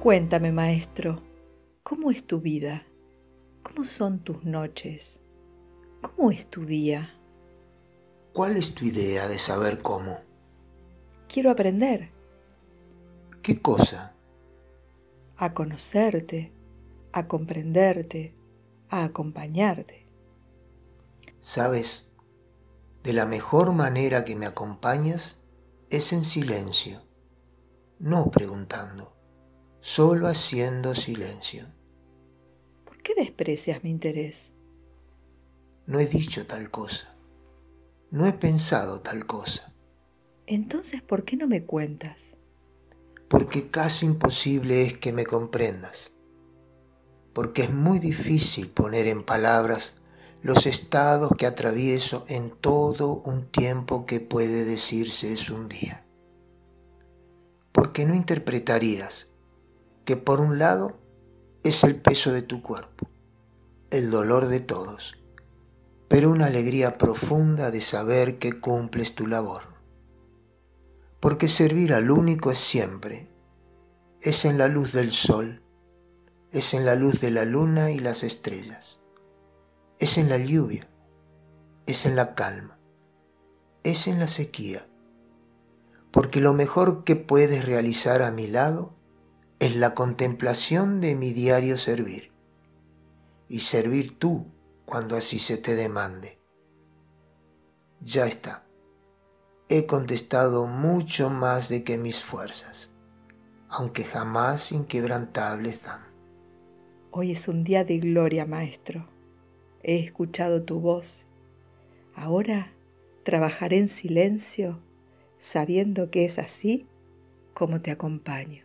Cuéntame, maestro, ¿cómo es tu vida? ¿Cómo son tus noches? ¿Cómo es tu día? ¿Cuál es tu idea de saber cómo? Quiero aprender. ¿Qué cosa? A conocerte, a comprenderte, a acompañarte. ¿Sabes? De la mejor manera que me acompañas es en silencio, no preguntando, solo haciendo silencio. ¿Por qué desprecias mi interés? No he dicho tal cosa, no he pensado tal cosa. Entonces, ¿por qué no me cuentas? Porque casi imposible es que me comprendas, porque es muy difícil poner en palabras los estados que atravieso en todo un tiempo que puede decirse es un día. Porque no interpretarías que por un lado es el peso de tu cuerpo, el dolor de todos, pero una alegría profunda de saber que cumples tu labor. Porque servir al único es siempre, es en la luz del sol, es en la luz de la luna y las estrellas es en la lluvia, es en la calma, es en la sequía, porque lo mejor que puedes realizar a mi lado es la contemplación de mi diario servir, y servir tú cuando así se te demande. Ya está, he contestado mucho más de que mis fuerzas, aunque jamás inquebrantables dan. Hoy es un día de gloria, maestro he escuchado tu voz. Ahora trabajaré en silencio, sabiendo que es así como te acompaño.